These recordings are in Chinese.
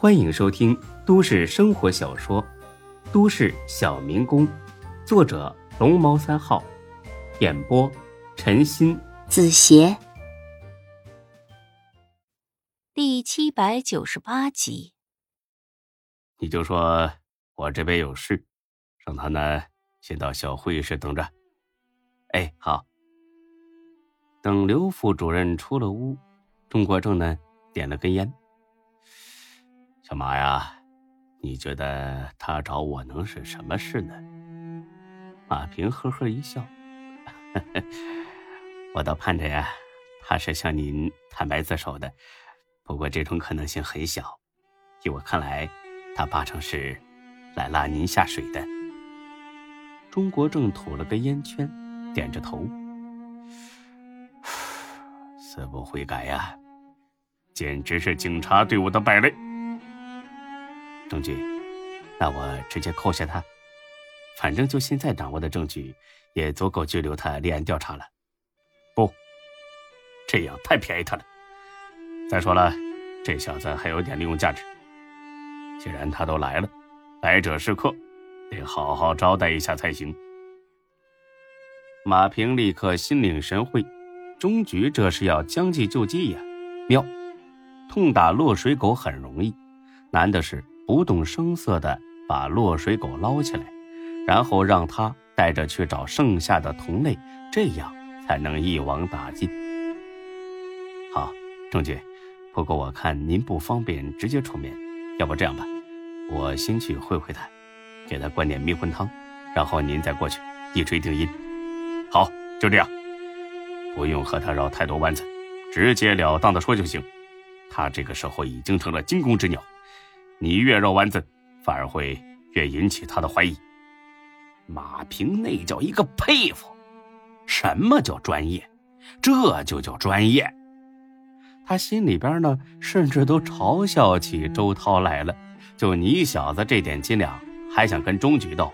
欢迎收听都市生活小说《都市小民工》，作者龙猫三号，演播陈鑫、子邪，第七百九十八集。你就说我这边有事，让他呢先到小会议室等着。哎，好。等刘副主任出了屋，钟国正呢点了根烟。小马呀，你觉得他找我能是什么事呢？马平呵呵一笑，我倒盼着呀，他是向您坦白自首的。不过这种可能性很小，依我看来，他八成是来拉您下水的。钟国正吐了个烟圈，点着头，死不悔改呀，简直是警察对我的败类。证据，那我直接扣下他。反正就现在掌握的证据，也足够拘留他立案调查了。不，这样太便宜他了。再说了，这小子还有点利用价值。既然他都来了，来者是客，得好好招待一下才行。马平立刻心领神会，终局这是要将计就计呀！妙，痛打落水狗很容易，难的是。不动声色地把落水狗捞起来，然后让他带着去找剩下的同类，这样才能一网打尽。好，郑局，不过我看您不方便直接出面，要不这样吧，我先去会会他，给他灌点迷魂汤，然后您再过去一锤定音。好，就这样，不用和他绕太多弯子，直截了当的说就行。他这个时候已经成了惊弓之鸟。你越绕弯子，反而会越引起他的怀疑。马平那叫一个佩服，什么叫专业？这就叫专业。他心里边呢，甚至都嘲笑起周涛来了。就你小子这点斤两，还想跟钟局斗？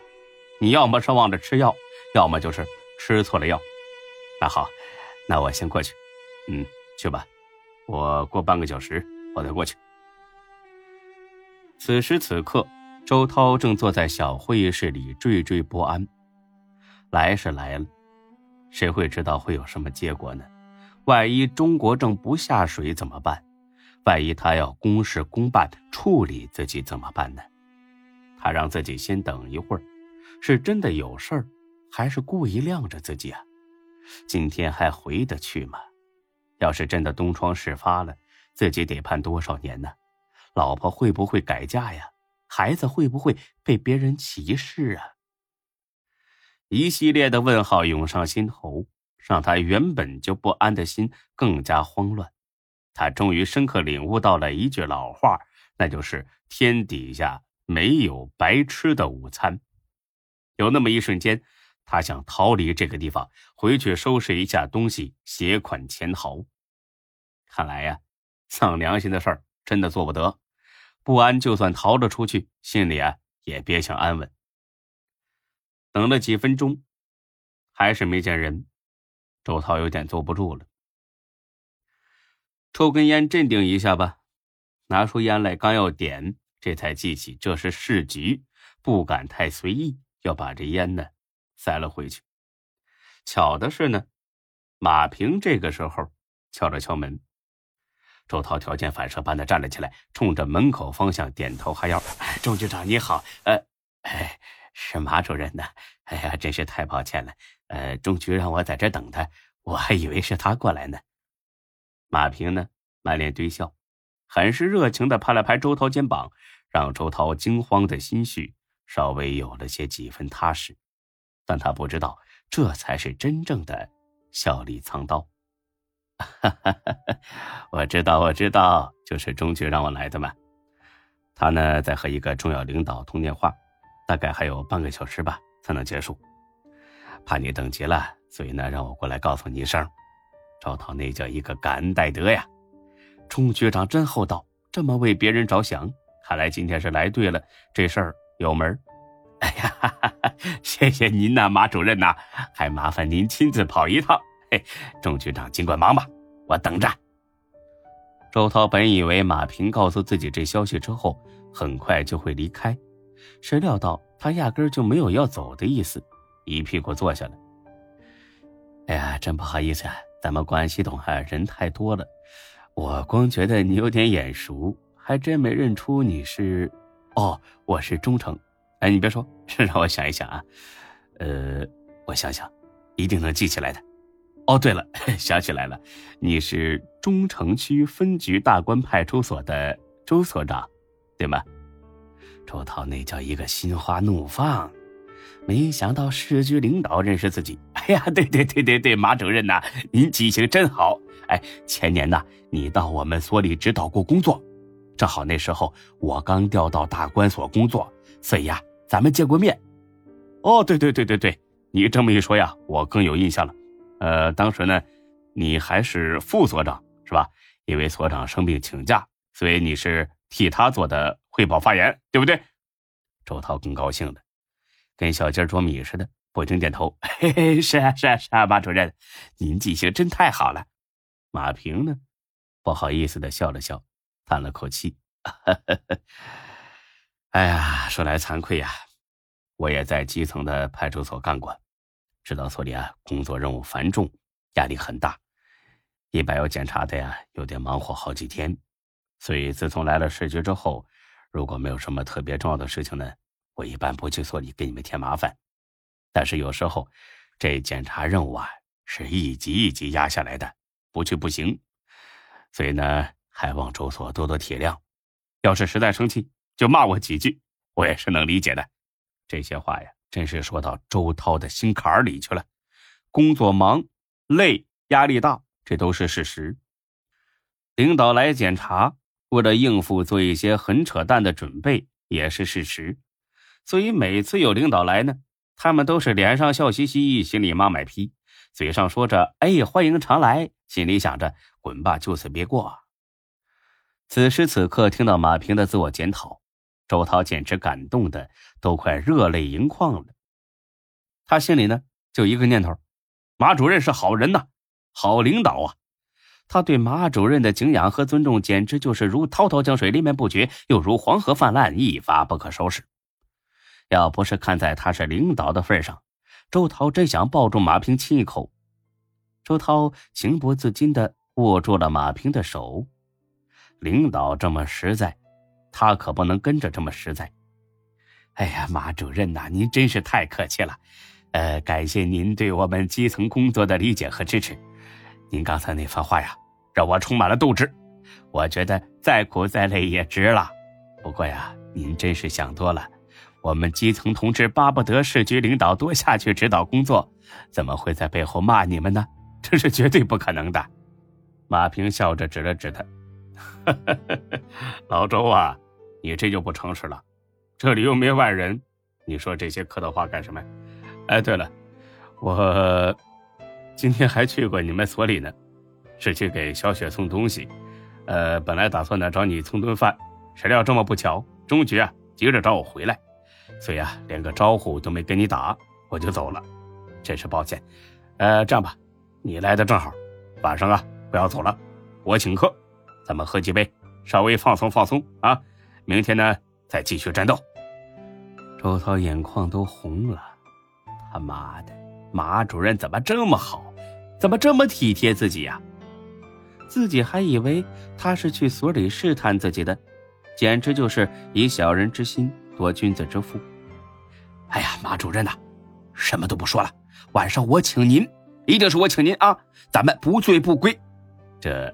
你要么是忘着吃药，要么就是吃错了药。那好，那我先过去。嗯，去吧，我过半个小时我再过去。此时此刻，周涛正坐在小会议室里惴惴不安。来是来了，谁会知道会有什么结果呢？万一钟国正不下水怎么办？万一他要公事公办处理自己怎么办呢？他让自己先等一会儿，是真的有事儿，还是故意晾着自己啊？今天还回得去吗？要是真的东窗事发了，自己得判多少年呢？老婆会不会改嫁呀？孩子会不会被别人歧视啊？一系列的问号涌上心头，让他原本就不安的心更加慌乱。他终于深刻领悟到了一句老话，那就是“天底下没有白吃的午餐”。有那么一瞬间，他想逃离这个地方，回去收拾一下东西，携款潜逃。看来呀，丧良心的事儿真的做不得。不安，就算逃了出去，心里啊也别想安稳。等了几分钟，还是没见人，周涛有点坐不住了。抽根烟镇定一下吧，拿出烟来，刚要点，这才记起这是市局，不敢太随意，要把这烟呢塞了回去。巧的是呢，马平这个时候敲了敲门。周涛条件反射般的站了起来，冲着门口方向点头哈腰：“钟局长你好，呃，哎，是马主任呢。哎呀，真是太抱歉了。呃，钟局让我在这等他，我还以为是他过来呢。”马平呢，满脸堆笑，很是热情的拍了拍周涛肩膀，让周涛惊慌的心绪稍微有了些几分踏实。但他不知道，这才是真正的笑里藏刀。哈哈哈！我知道，我知道，就是钟局让我来的嘛。他呢在和一个重要领导通电话，大概还有半个小时吧才能结束。怕你等急了，所以呢让我过来告诉你一声。赵涛那叫一个感恩戴德呀！钟局长真厚道，这么为别人着想，看来今天是来对了，这事儿有门。哎呀，哈哈哈谢谢您呐，马主任呐，还麻烦您亲自跑一趟。钟局长，尽管忙吧，我等着。周涛本以为马平告诉自己这消息之后，很快就会离开，谁料到他压根就没有要走的意思，一屁股坐下了。哎呀，真不好意思啊，咱们公安系统啊人太多了，我光觉得你有点眼熟，还真没认出你是。哦，我是忠诚。哎，你别说，让我想一想啊，呃，我想想，一定能记起来的。哦，对了，想起来了，你是中城区分局大关派出所的周所长，对吗？周涛那叫一个心花怒放，没想到市局领导认识自己。哎呀，对对对对对，马主任呐，您记性真好。哎，前年呐，你到我们所里指导过工作，正好那时候我刚调到大关所工作，所以呀，咱们见过面。哦，对对对对对，你这么一说呀，我更有印象了。呃，当时呢，你还是副所长是吧？因为所长生病请假，所以你是替他做的汇报发言，对不对？周涛更高兴了，跟小鸡啄米似的，不停点头。嘿嘿，是啊，是啊，是啊，马主任，您记性真太好了。马平呢，不好意思的笑了笑，叹了口气。哎呀，说来惭愧呀，我也在基层的派出所干过。指导所里啊，工作任务繁重，压力很大，一般要检查的呀，有点忙活好几天。所以自从来了市局之后，如果没有什么特别重要的事情呢，我一般不去所里给你们添麻烦。但是有时候，这检查任务啊，是一级一级压下来的，不去不行。所以呢，还望周所多多体谅。要是实在生气，就骂我几句，我也是能理解的。这些话呀。真是说到周涛的心坎里去了，工作忙、累、压力大，这都是事实。领导来检查，为了应付做一些很扯淡的准备，也是事实。所以每次有领导来呢，他们都是脸上笑嘻嘻，心里妈卖批，嘴上说着“哎，欢迎常来”，心里想着“滚吧，就此别过”。此时此刻，听到马平的自我检讨。周涛简直感动的都快热泪盈眶了，他心里呢就一个念头：马主任是好人呐，好领导啊！他对马主任的敬仰和尊重简直就是如滔滔江水连绵不绝，又如黄河泛滥一发不可收拾。要不是看在他是领导的份上，周涛真想抱住马平亲一口。周涛情不自禁的握住了马平的手，领导这么实在。他可不能跟着这么实在。哎呀，马主任呐，您真是太客气了，呃，感谢您对我们基层工作的理解和支持。您刚才那番话呀，让我充满了斗志。我觉得再苦再累也值了。不过呀，您真是想多了。我们基层同志巴不得市局领导多下去指导工作，怎么会在背后骂你们呢？这是绝对不可能的。马平笑着指了指他，老周啊。你这就不诚实了，这里又没外人，你说这些客套话干什么？哎，对了，我今天还去过你们所里呢，是去给小雪送东西。呃，本来打算呢找你蹭顿饭，谁料这么不巧，中局啊急着找我回来，所以啊连个招呼都没跟你打，我就走了，真是抱歉。呃，这样吧，你来的正好，晚上啊不要走了，我请客，咱们喝几杯，稍微放松放松啊。明天呢，再继续战斗。周涛眼眶都红了，他妈的，马主任怎么这么好，怎么这么体贴自己呀？自己还以为他是去所里试探自己的，简直就是以小人之心夺君子之腹。哎呀，马主任呐，什么都不说了，晚上我请您，一定是我请您啊，咱们不醉不归。这，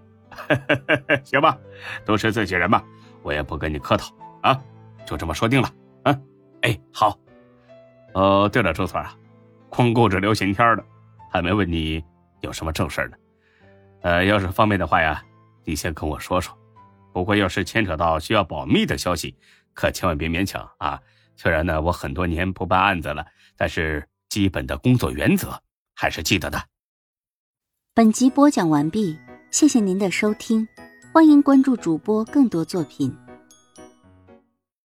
行吧，都是自己人嘛。我也不跟你客套啊，就这么说定了。啊，哎，好。哦，对了，周所啊，光顾着聊闲天了，还没问你有什么正事呢。呃，要是方便的话呀，你先跟我说说。不过要是牵扯到需要保密的消息，可千万别勉强啊。虽然呢，我很多年不办案子了，但是基本的工作原则还是记得的。本集播讲完毕，谢谢您的收听。欢迎关注主播更多作品。